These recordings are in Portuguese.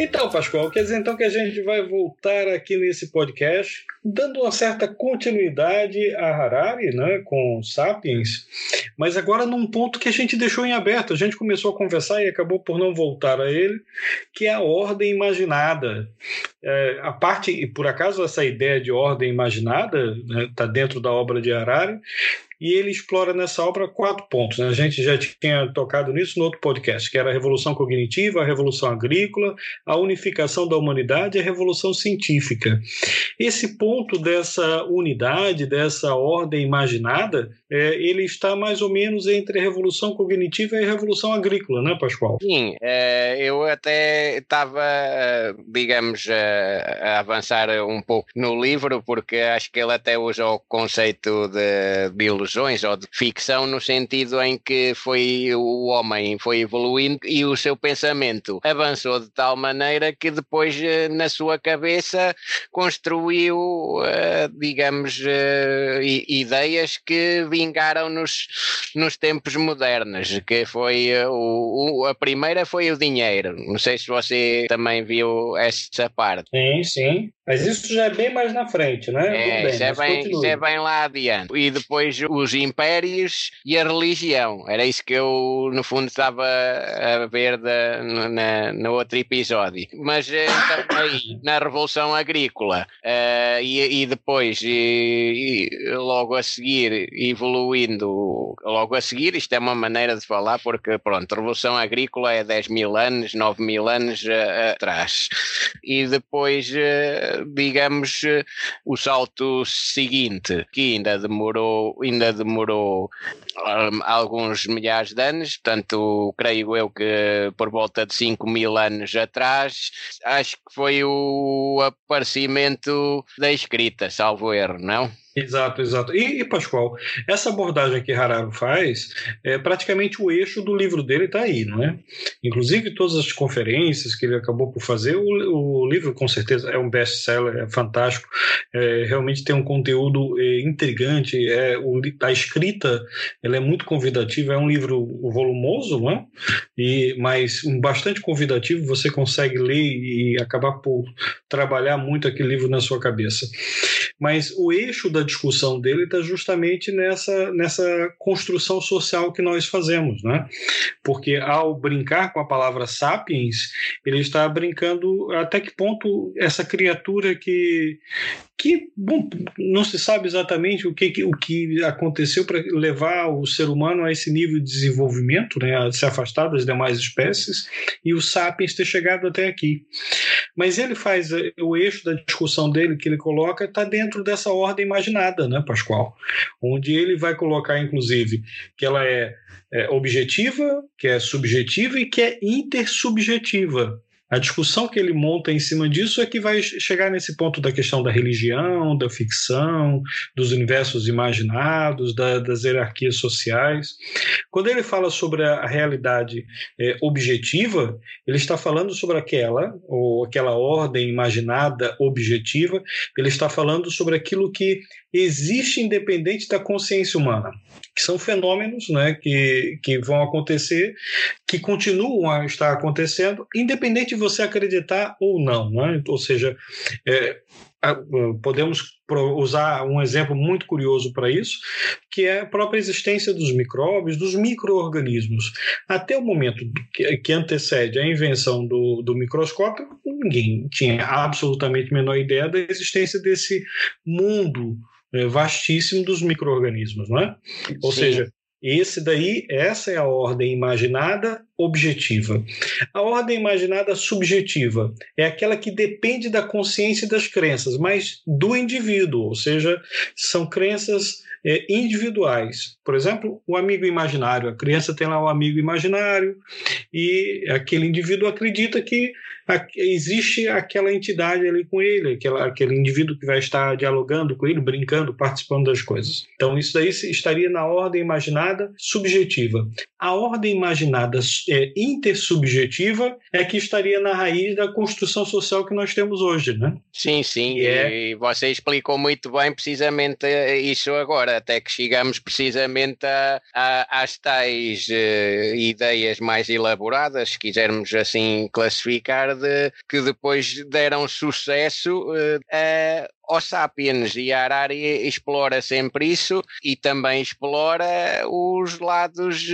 Então, Pascoal, quer dizer então que a gente vai voltar aqui nesse podcast, dando uma certa continuidade a Harari, né, com Sapiens, mas agora num ponto que a gente deixou em aberto. A gente começou a conversar e acabou por não voltar a ele, que é a ordem imaginada. É, a parte, e por acaso essa ideia de ordem imaginada está né, tá dentro da obra de Harari, e ele explora nessa obra quatro pontos. Né? A gente já tinha tocado nisso no outro podcast, que era a revolução cognitiva, a revolução agrícola, a unificação da humanidade e a revolução científica. Esse ponto dessa unidade, dessa ordem imaginada, é, ele está mais ou menos entre a revolução cognitiva e a revolução agrícola, né, Pascoal? Sim, é, eu até estava, digamos, a, avançar um pouco no livro, porque acho que ele até usa o conceito de biologia ilusões ou de ficção no sentido em que foi o homem foi evoluindo e o seu pensamento avançou de tal maneira que depois eh, na sua cabeça construiu, eh, digamos, eh, ideias que vingaram nos, nos tempos modernos, que foi o, o, a primeira foi o dinheiro. Não sei se você também viu essa parte. Sim, sim. Mas isso já é bem mais na frente, né? É, bem, isso, é bem, isso é bem lá adiante. E depois os impérios e a religião. Era isso que eu, no fundo, estava a ver da, na, no outro episódio. Mas eh, então, aí, na Revolução Agrícola, uh, e, e, depois, e, e logo a seguir, evoluindo, logo a seguir, isto é uma maneira de falar, porque, pronto, Revolução Agrícola é 10 mil anos, 9 mil anos uh, atrás. E depois. Uh, digamos, o salto seguinte, que ainda demorou, ainda demorou um, alguns milhares de anos, portanto, creio eu que por volta de 5 mil anos atrás, acho que foi o aparecimento da escrita, salvo erro, não? Exato, exato. E, e, Pascoal, essa abordagem que Harari faz, é praticamente o eixo do livro dele está aí, não é? Inclusive todas as conferências que ele acabou por fazer, o, o livro com certeza é um best-seller, é fantástico, é, realmente tem um conteúdo é, intrigante, é, o, a escrita ela é muito convidativa, é um livro volumoso, não é? E, mas bastante convidativo, você consegue ler e acabar por trabalhar muito aquele livro na sua cabeça. Mas o eixo da discussão dele está justamente nessa, nessa construção social que nós fazemos, né? Porque ao brincar com a palavra sapiens, ele está brincando até que ponto essa criatura que que bom, não se sabe exatamente o que, o que aconteceu para levar o ser humano a esse nível de desenvolvimento, né, a se afastar das demais espécies e o sapiens ter chegado até aqui. Mas ele faz eh, o eixo da discussão dele que ele coloca está dentro dessa ordem imaginada, né, Pascoal? Onde ele vai colocar, inclusive, que ela é, é objetiva, que é subjetiva e que é intersubjetiva. A discussão que ele monta em cima disso é que vai chegar nesse ponto da questão da religião, da ficção, dos universos imaginados, da, das hierarquias sociais. Quando ele fala sobre a realidade é, objetiva, ele está falando sobre aquela, ou aquela ordem imaginada objetiva, ele está falando sobre aquilo que existe independente da consciência humana que são fenômenos né, que, que vão acontecer, que continuam a estar acontecendo, independente de você acreditar ou não. Né? Ou seja, é, podemos usar um exemplo muito curioso para isso, que é a própria existência dos micróbios, dos micro-organismos. Até o momento que antecede a invenção do, do microscópio, ninguém tinha absolutamente a menor ideia da existência desse mundo é, vastíssimo dos micro-organismos, não é? Ou seja, esse daí, essa é a ordem imaginada objetiva. A ordem imaginada subjetiva é aquela que depende da consciência e das crenças, mas do indivíduo, ou seja, são crenças é, individuais. Por exemplo, o amigo imaginário. A criança tem lá um amigo imaginário e aquele indivíduo acredita que existe aquela entidade ali com ele, aquela, aquele indivíduo que vai estar dialogando com ele, brincando, participando das coisas. Então, isso daí estaria na ordem imaginada subjetiva. A ordem imaginada é, intersubjetiva é que estaria na raiz da construção social que nós temos hoje, né? Sim, sim, e, é... e você explicou muito bem precisamente isso agora, até que chegamos precisamente a, a, às tais uh, ideias mais elaboradas, se quisermos assim classificar, de, que depois deram sucesso uh, a ao Sapiens e a Harari explora sempre isso e também explora os lados,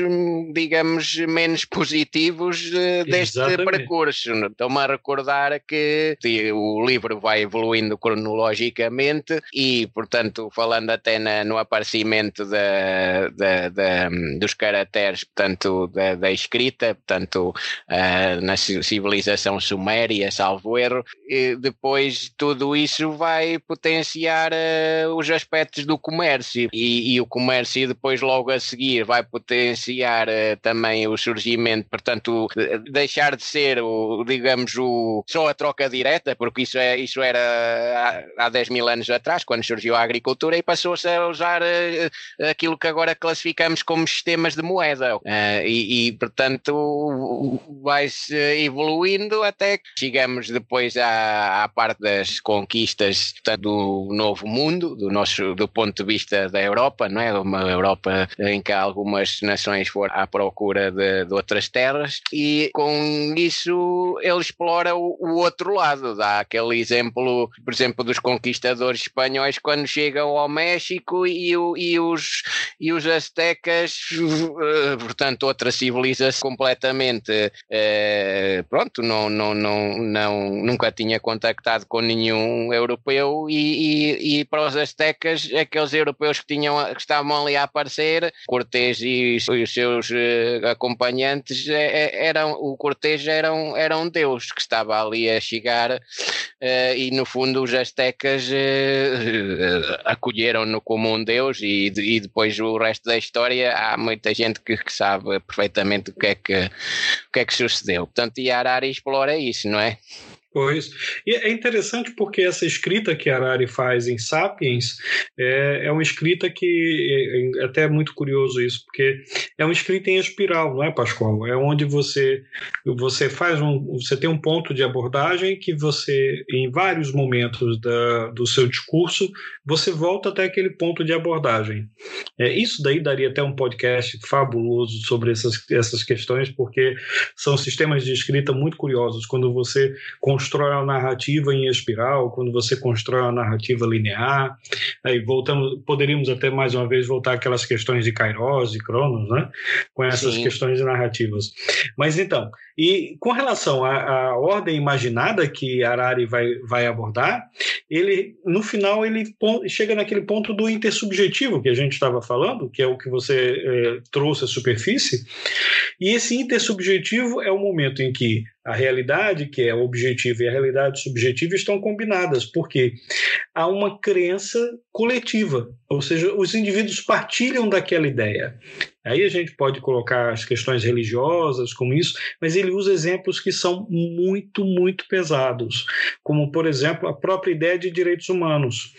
digamos, menos positivos deste Exatamente. percurso. Estou-me a recordar que o livro vai evoluindo cronologicamente e, portanto, falando até na, no aparecimento da, da, da, dos caracteres, portanto, da, da escrita, portanto, uh, na civilização suméria, salvo erro, e depois tudo isso vai potenciar uh, os aspectos do comércio. E, e, o comércio depois logo a seguir vai potenciar uh, também o surgimento, portanto deixar de ser o, digamos o, só a troca direta, porque isso, é, isso era há, há 10 mil anos atrás, quando surgiu a agricultura e passou-se a usar uh, aquilo que agora classificamos como sistemas de moeda. E, e, portanto vai-se evoluindo até que chegamos depois à, à parte das conquistas do novo mundo, do nosso do ponto de vista da Europa, não é? Uma Europa em que algumas nações foram à procura de, de outras terras e com isso ele explora o, o, outro lado, dá aquele exemplo, por exemplo, dos conquistadores espanhóis quando chegam ao México e, o, e os e os aztecas, uh, portanto, outra civilização completamente uh, pronto, não, não, não, não, nunca tinha contactado com nenhum europeu e e, e, para os astecas, aqueles europeus que, tinham, que estavam ali a aparecer, Cortés e, e os seus uh, acompanhantes, é, é, eram, o Cortés era um, deus que estava ali a chegar uh, e no fundo os astecas uh, acolheram-no como um deus e, e depois o resto da história há muita gente que, que sabe perfeitamente o que é que, o que, é que sucedeu. Portanto, Yarari explora isso, não é? Pois. E é interessante porque essa escrita que Harari faz em Sapiens é, é uma escrita que é, é até muito curioso isso, porque é uma escrita em espiral, não é, Pascoal? É onde você você faz um você tem um ponto de abordagem que você em vários momentos da, do seu discurso você volta até aquele ponto de abordagem. É, isso daí daria até um podcast fabuloso sobre essas, essas questões, porque são sistemas de escrita muito curiosos. Quando você uma narrativa em espiral, quando você constrói uma narrativa linear, aí voltamos, poderíamos até mais uma vez voltar àquelas questões de Kairos e Cronos, né? Com essas Sim. questões narrativas. Mas então, e com relação à, à, ordem imaginada que Harari vai, vai abordar, ele no final ele chega naquele ponto do intersubjetivo que a gente estava falando, que é o que você é, trouxe à superfície, e esse intersubjetivo é o momento em que a realidade, que é objetiva, e a realidade subjetiva estão combinadas, porque há uma crença coletiva, ou seja, os indivíduos partilham daquela ideia. Aí a gente pode colocar as questões religiosas como isso, mas ele usa exemplos que são muito, muito pesados, como, por exemplo, a própria ideia de direitos humanos.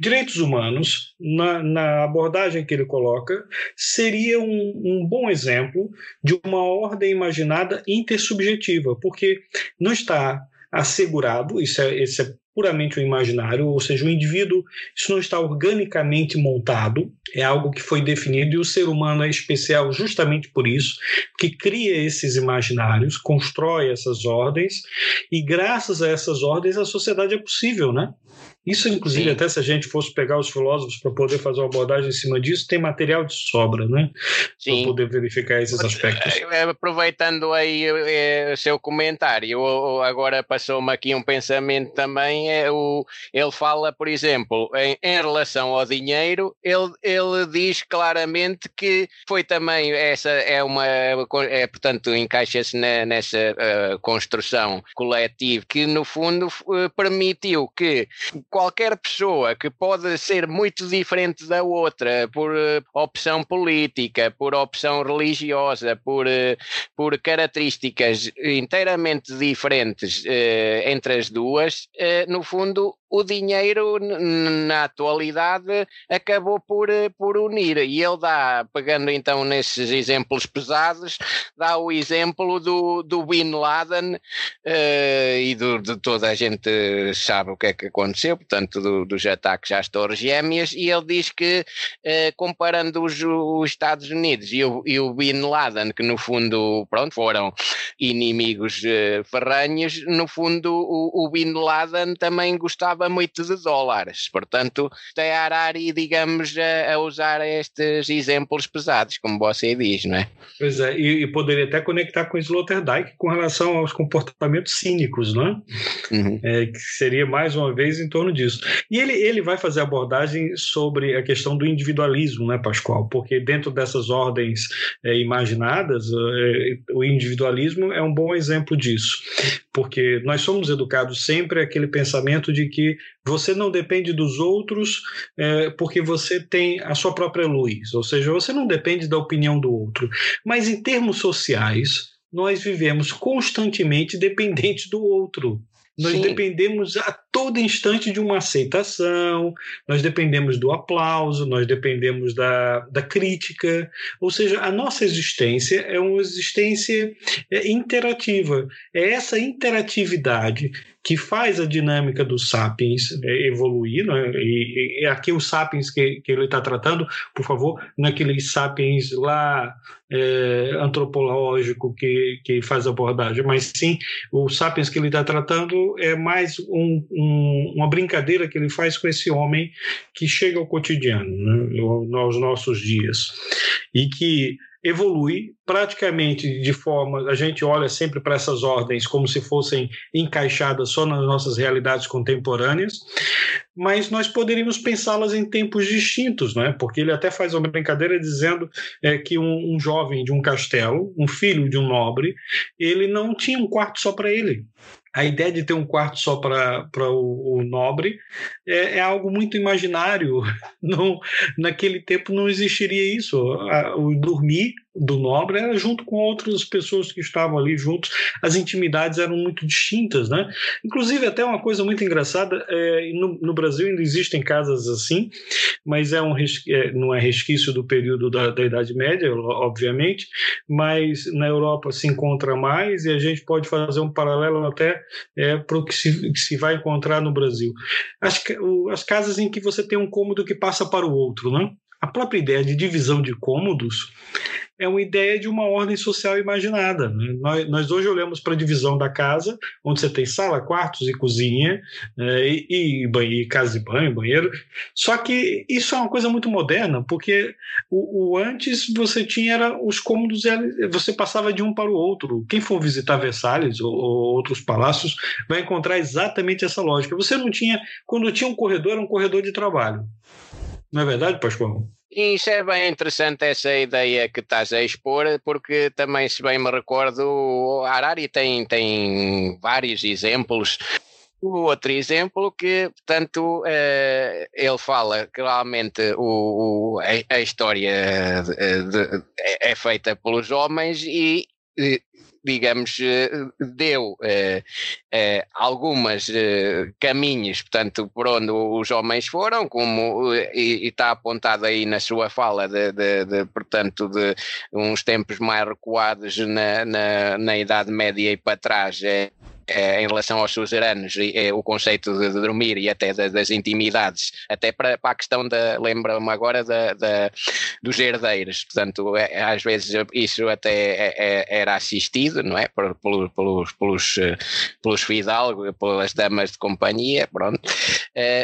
Direitos humanos, na, na abordagem que ele coloca, seria um, um bom exemplo de uma ordem imaginada intersubjetiva, porque não está assegurado, isso é, esse é puramente um imaginário, ou seja, o indivíduo, isso não está organicamente montado, é algo que foi definido e o ser humano é especial justamente por isso, que cria esses imaginários, constrói essas ordens e graças a essas ordens a sociedade é possível, né? Isso, inclusive, Sim. até se a gente fosse pegar os filósofos para poder fazer uma abordagem em cima disso, tem material de sobra, né? Para poder verificar esses aspectos. Eh, aproveitando aí eh, o seu comentário, agora passou-me aqui um pensamento também. É o, ele fala, por exemplo, em, em relação ao dinheiro, ele, ele diz claramente que foi também essa é uma é, portanto encaixa-se nessa uh, construção coletiva que no fundo uh, permitiu que qualquer pessoa que pode ser muito diferente da outra por uh, opção política, por opção religiosa, por, uh, por características inteiramente diferentes uh, entre as duas, no fundo o dinheiro na atualidade acabou por, por unir. E ele dá, pegando então nesses exemplos pesados, dá o exemplo do, do Bin Laden uh, e do, de toda a gente sabe o que é que aconteceu, portanto do, dos ataques às Torres Gêmeas e ele diz que uh, comparando os, os, Estados Unidos e o, e o Bin Laden que no fundo pronto, foram inimigos uh, ferranhos, no fundo o, o Bin Laden também gostava precisava muito de dólares. Portanto, tem a Arari, digamos, a, a, usar estes exemplos pesados, como você diz, não é? Pois é, e, e poderia até conectar com Sloterdijk com relação aos comportamentos cínicos, não é? Uhum. é? Que seria mais uma vez em torno disso. E ele, ele vai fazer abordagem sobre a questão do individualismo, né, Pascoal? Porque dentro dessas ordens é, imaginadas, é, o individualismo é um bom exemplo disso. Porque nós somos educados sempre aquele pensamento de que você não depende dos outros é, porque você tem a sua própria luz, ou seja, você não depende da opinião do outro. Mas em termos sociais, nós vivemos constantemente dependentes do outro. Nós Sim. dependemos a todo instante de uma aceitação, nós dependemos do aplauso, nós dependemos da, da crítica. Ou seja, a nossa existência é uma existência é, interativa. É essa interatividade que faz a dinâmica dos sapiens é, evoluir, né? e, e, aqui os sapiens que, que ele está tratando, por favor, naqueles sapiens lá é, antropológico que, que faz abordagem, mas sim o sapiens que ele está tratando é mais um, um, uma brincadeira que ele faz com esse homem que chega ao cotidiano, né? nos nossos dias, e que evolui praticamente de forma. A gente olha sempre para essas ordens como se fossem encaixadas só nas nossas realidades contemporâneas, mas nós poderíamos pensá-las em tempos distintos, não é? Porque ele até faz uma brincadeira dizendo é, que um, um jovem de um castelo, um filho de um nobre, ele não tinha um quarto só para ele a ideia de ter um quarto só para o, o nobre é, é, algo muito imaginário. Não, naquele tempo não existiria isso. O dormir do nobre era junto com outras pessoas que estavam ali juntos. As intimidades eram muito distintas, né? Inclusive até uma coisa muito engraçada, é, no, no, Brasil ainda existem casas assim, mas é um é, não é resquício do período da, da Idade Média, obviamente, mas na Europa se encontra mais e a gente pode fazer um paralelo até é, para o que se, que se vai encontrar no Brasil. As, as casas em que você tem um cômodo que passa para o outro, né? A própria ideia de divisão de cômodos é uma ideia de uma ordem social imaginada. Né? Nós, nós, hoje olhamos para a divisão da casa, onde você tem sala, quartos e cozinha, é, e, e, casa de banho, banheiro. Só que isso é uma coisa muito moderna, porque o, o antes você tinha era os cômodos, você passava de um para o outro. Quem for visitar Versalhes ou, ou outros palácios vai encontrar exatamente essa lógica. Você não tinha, quando tinha um corredor, era um corredor de trabalho. Não é verdade, Pascoal? Isso é bem interessante essa ideia que estás a expor, porque também, se bem me recordo, o Harari tem, tem vários exemplos. O outro exemplo que, portanto, eh, ele fala que realmente o, o a, a, história de, de, é feita pelos homens e digamos, eh, deu eh, eh, algumas caminhos, portanto, por onde os homens foram, como e, está apontado aí na sua fala, de, de, de, portanto, de uns tempos mais recuados na, na, na Idade Média e para trás, é, em relação aos suzeranos, o conceito de, de dormir e até das intimidades, até para, para a questão da, lembra-me agora da, da, dos herdeiros, portanto, é, às vezes isso até é, é, era assistido, não é, por, pelos, pelos, pelos, pelos fidalgos, pelas damas de companhia, pronto,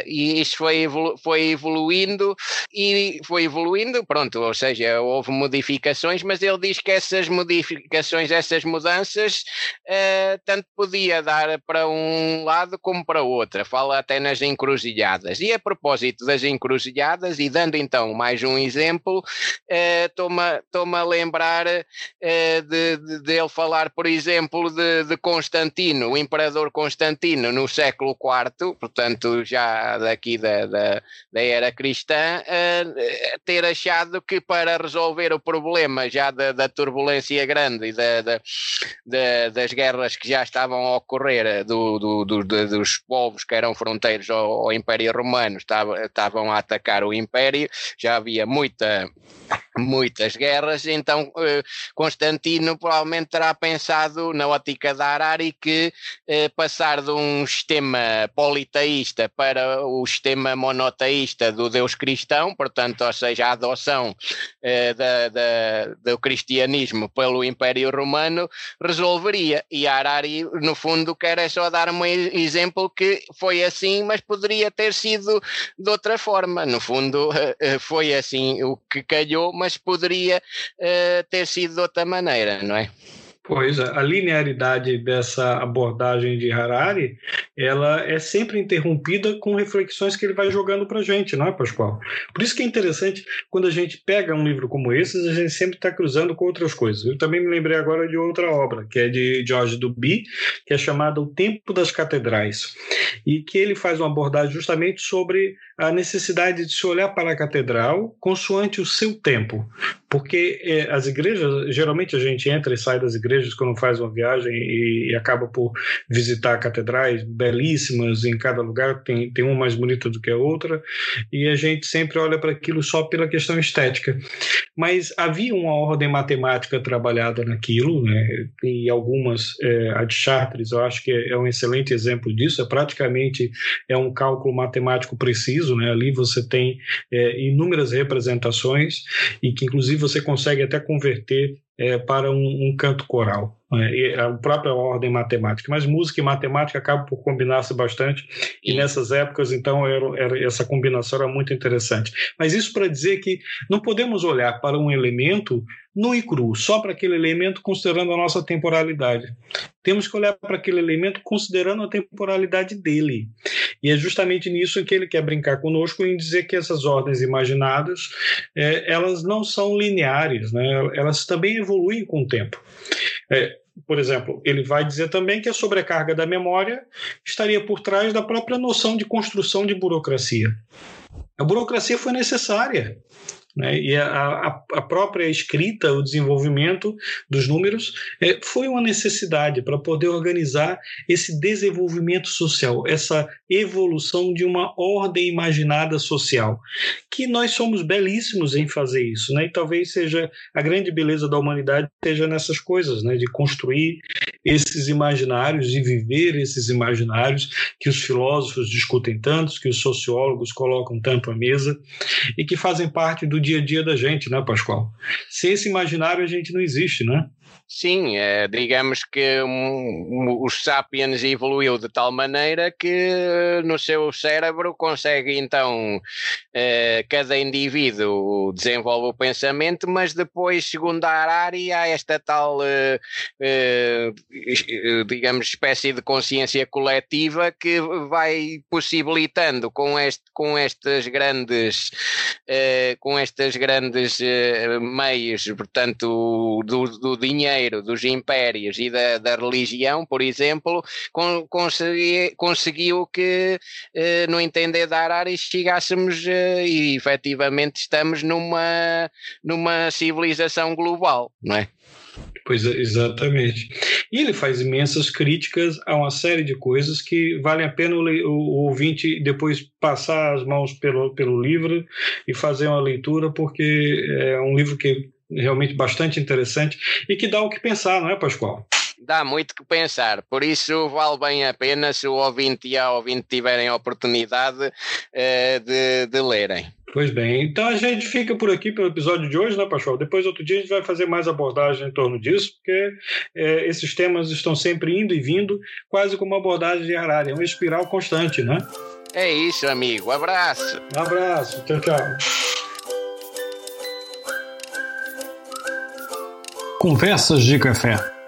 e isso foi, evolu foi evoluindo e foi evoluindo, pronto, ou seja, houve modificações, mas ele diz que essas modificações, essas mudanças, tanto podia dar para um lado como para outra, fala até nas encruzilhadas, e a propósito das encruzilhadas, e dando então mais um exemplo, estou-me uh, a lembrar uh, de, de, de, ele falar, por exemplo, de, de Constantino, o imperador Constantino no século IV, portanto já daqui da, da, da era cristã, uh, ter achado que para resolver o problema já da, da turbulência grande e da, das guerras que já estavam a ocorrer do, do, do, dos povos que eram fronteiros ao, ao Império Romano, estavam a atacar o Império, já havia muita muitas guerras, então eh, Constantino provavelmente terá pensado na ótica da Arari que eh, passar de um sistema politeísta para o sistema monoteísta do Deus cristão, portanto, ou seja, a adoção eh, da, da, do cristianismo pelo Império Romano, resolveria. E a Arari, no fundo, quer é só dar um exemplo que foi assim, mas poderia ter sido de outra forma. No fundo, foi assim o que calhou, mas poderia uh, ter sido de outra maneira, não é? Pois, a linearidade dessa abordagem de Harari, ela é sempre interrompida com reflexões que ele vai jogando para gente, não é, Pascoal? Por isso que é interessante, quando a gente pega um livro como esse, a gente sempre está cruzando com outras coisas. Eu também me lembrei agora de outra obra, que é de George Duby, que é chamada O Tempo das Catedrais, e que ele faz uma abordagem justamente sobre a necessidade de se olhar para a catedral consoante o seu tempo, porque é, as igrejas, geralmente a gente entra e sai das igrejas quando faz uma viagem e, e, acaba por visitar catedrais belíssimas em cada lugar, tem, tem uma mais bonita do que a outra, e a gente sempre olha para aquilo só pela questão estética. Mas havia uma ordem matemática trabalhada naquilo, né, e algumas, é, a de Chartres, eu acho que é um excelente exemplo disso, é praticamente é um cálculo matemático preciso, né? Ali você tem é, inúmeras representações e que inclusive você consegue até converter é, para um, um, canto coral. Né? a própria ordem matemática. Mas música e matemática acabam por combinar-se bastante, e nessas épocas, então, era, era, essa combinação era muito interessante. Mas isso para dizer que não podemos olhar para um elemento nu e cru, só para aquele elemento considerando a nossa temporalidade. Temos que olhar para aquele elemento considerando a temporalidade dele. E é justamente nisso que ele quer brincar conosco em dizer que essas ordens imaginadas, é, elas não são lineares, né? elas também evoluem com o tempo. É, por exemplo, ele vai dizer também que a sobrecarga da memória estaria por trás da própria noção de construção de burocracia. A burocracia foi necessária. Né? E a, a, própria escrita, o desenvolvimento dos números é, foi uma necessidade para poder organizar esse desenvolvimento social, essa evolução de uma ordem imaginada social, que nós somos belíssimos em fazer isso, né? E talvez seja a grande beleza da humanidade esteja nessas coisas, né? De construir esses imaginários e viver esses imaginários que os filósofos discutem tanto, que os sociólogos colocam tanto à mesa e que fazem parte do dia a dia da gente, né, Pascoal? Sem esse imaginário a gente não existe, né? Sim, é, digamos que um, os sapiens evoluiu de tal maneira que no seu cérebro consegue então é, cada indivíduo desenvolve o pensamento, mas depois, segundo a Harari, há esta tal, é, digamos, espécie de consciência coletiva que vai possibilitando com, este, com estas grandes, com estas grandes meios, portanto, do, do dinheiro dinheiro dos impérios e da, da religião, por exemplo, con, consegui, conseguiu que, eh, no entender da Arari, chegássemos eh, e efetivamente estamos numa, numa civilização global, não é? Pois é, exatamente. E ele faz imensas críticas a uma série de coisas que valem a pena o, o, ouvinte depois passar as mãos pelo, pelo livro e fazer uma leitura, porque é um livro que realmente bastante interessante e que dá o que pensar, não é, Pascoal? dá muito que pensar. Por isso vale bem a pena se o ouvinte e a ouvinte tiverem a oportunidade uh, de, de lerem. Pois bem, então a gente fica por aqui pelo episódio de hoje, né, Pachoal? Depois, outro dia, a gente vai fazer mais abordagem em torno disso, porque é, esses temas estão sempre indo e vindo, quase como uma abordagem de Harari, é uma espiral constante, né? É isso, amigo. Abraço. abraço. Tchau, tchau. Conversas de Café.